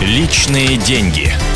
Личные деньги.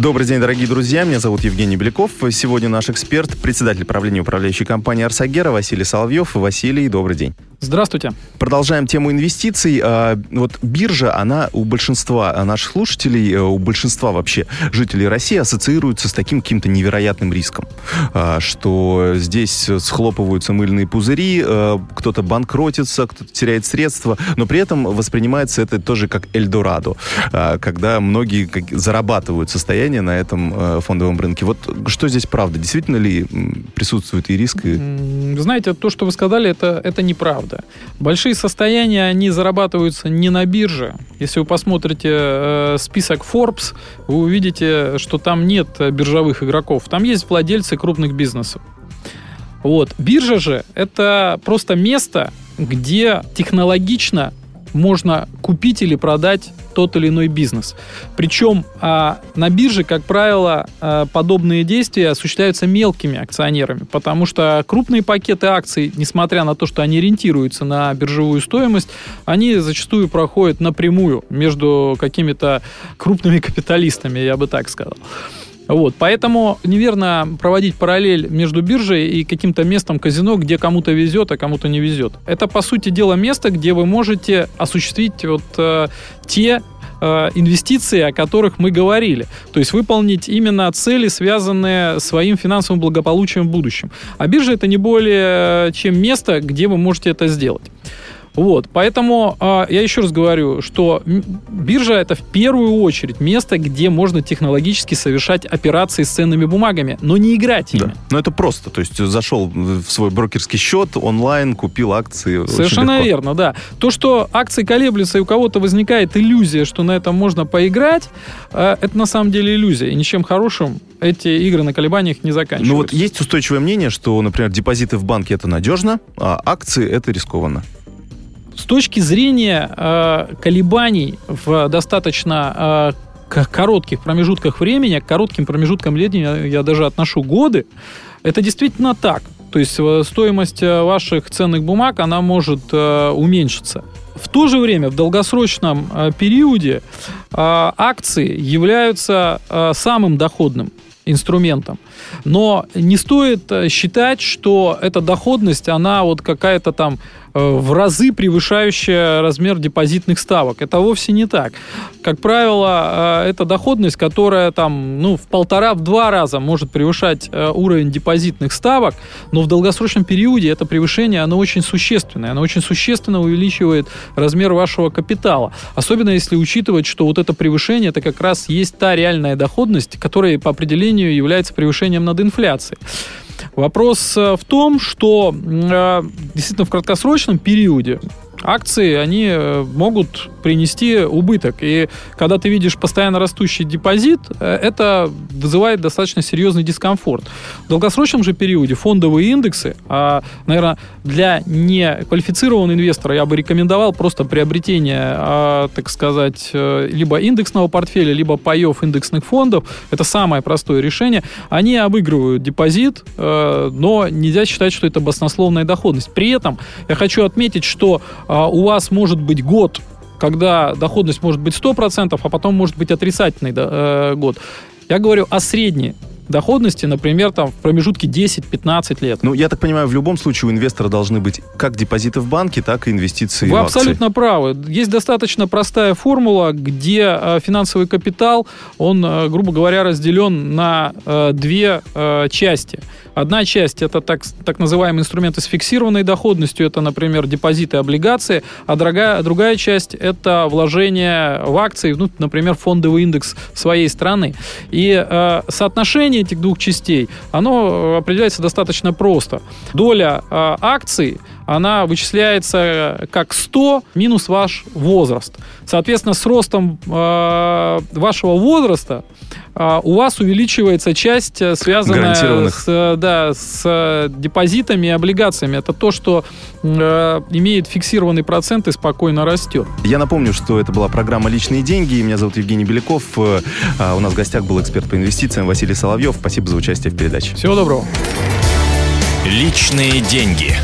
Добрый день, дорогие друзья. Меня зовут Евгений Беляков. Сегодня наш эксперт, председатель правления управляющей компании «Арсагера» Василий Соловьев. Василий, добрый день. Здравствуйте. Продолжаем тему инвестиций. А, вот биржа, она у большинства наших слушателей, э, у большинства вообще жителей России ассоциируется с таким каким-то невероятным риском, а, что здесь схлопываются мыльные пузыри, э, кто-то банкротится, кто-то теряет средства, но при этом воспринимается это тоже как Эльдорадо, а, когда многие зарабатывают состояние на этом э, фондовом рынке. Вот что здесь правда? Действительно ли присутствует и риск? Знаете, то, что вы сказали, это, это неправда правда. Большие состояния, они зарабатываются не на бирже. Если вы посмотрите э, список Forbes, вы увидите, что там нет биржевых игроков. Там есть владельцы крупных бизнесов. Вот. Биржа же – это просто место, где технологично можно купить или продать тот или иной бизнес. Причем а, на бирже, как правило, а, подобные действия осуществляются мелкими акционерами, потому что крупные пакеты акций, несмотря на то, что они ориентируются на биржевую стоимость, они зачастую проходят напрямую между какими-то крупными капиталистами, я бы так сказал. Вот, поэтому неверно проводить параллель между биржей и каким-то местом казино, где кому-то везет, а кому-то не везет. Это, по сути дела, место, где вы можете осуществить вот э, те э, инвестиции, о которых мы говорили. То есть выполнить именно цели, связанные с своим финансовым благополучием в будущем. А биржа это не более чем место, где вы можете это сделать. Вот, поэтому э, я еще раз говорю, что биржа это в первую очередь место, где можно технологически совершать операции с ценными бумагами, но не играть ими. Да. Но это просто, то есть зашел в свой брокерский счет онлайн, купил акции. Совершенно верно, да. То, что акции колеблются и у кого-то возникает иллюзия, что на этом можно поиграть, э, это на самом деле иллюзия, и ничем хорошим эти игры на колебаниях не заканчиваются. Ну вот есть устойчивое мнение, что, например, депозиты в банке это надежно, а акции это рискованно. Точки зрения э, колебаний в достаточно э, коротких промежутках времени, к коротким промежуткам времени я даже отношу годы, это действительно так. То есть э, стоимость э, ваших ценных бумаг, она может э, уменьшиться. В то же время в долгосрочном э, периоде э, акции являются э, самым доходным инструментом. Но не стоит считать, что эта доходность, она вот какая-то там Э, в разы превышающая размер депозитных ставок. Это вовсе не так. Как правило, э, это доходность, которая там, ну, в полтора-два раза может превышать э, уровень депозитных ставок, но в долгосрочном периоде это превышение, оно очень существенное. Оно очень существенно увеличивает размер вашего капитала. Особенно если учитывать, что вот это превышение, это как раз есть та реальная доходность, которая по определению является превышением над инфляцией. Вопрос э, в том, что э, действительно в краткосрочном периоде акции, они э, могут принести убыток. И когда ты видишь постоянно растущий депозит, э, это вызывает достаточно серьезный дискомфорт. В долгосрочном же периоде фондовые индексы, а, наверное, для неквалифицированного инвестора я бы рекомендовал просто приобретение, а, так сказать, э, либо индексного портфеля, либо паев индексных фондов. Это самое простое решение. Они обыгрывают депозит, но нельзя считать, что это баснословная доходность. При этом я хочу отметить, что у вас может быть год, когда доходность может быть 100%, а потом может быть отрицательный э, год. Я говорю о средней доходности, например, там в промежутке 10-15 лет. Ну, я так понимаю, в любом случае у инвестора должны быть как депозиты в банке, так и инвестиции Вы в акции. абсолютно правы. Есть достаточно простая формула, где э, финансовый капитал, он, э, грубо говоря, разделен на э, две части. Одна часть это так, так называемые инструменты с фиксированной доходностью, это, например, депозиты, облигации, а другая, другая часть это вложение в акции, ну, например, фондовый индекс своей страны. И э, соотношение этих двух частей, оно определяется достаточно просто. Доля э, акций она вычисляется как 100 минус ваш возраст. Соответственно, с ростом э, вашего возраста э, у вас увеличивается часть, э, связанная с, э, да, с э, депозитами и облигациями. Это то, что э, имеет фиксированный процент и спокойно растет. Я напомню, что это была программа «Личные деньги». Меня зовут Евгений Беляков. А у нас в гостях был эксперт по инвестициям Василий Соловьев. Спасибо за участие в передаче. Всего доброго. «Личные деньги».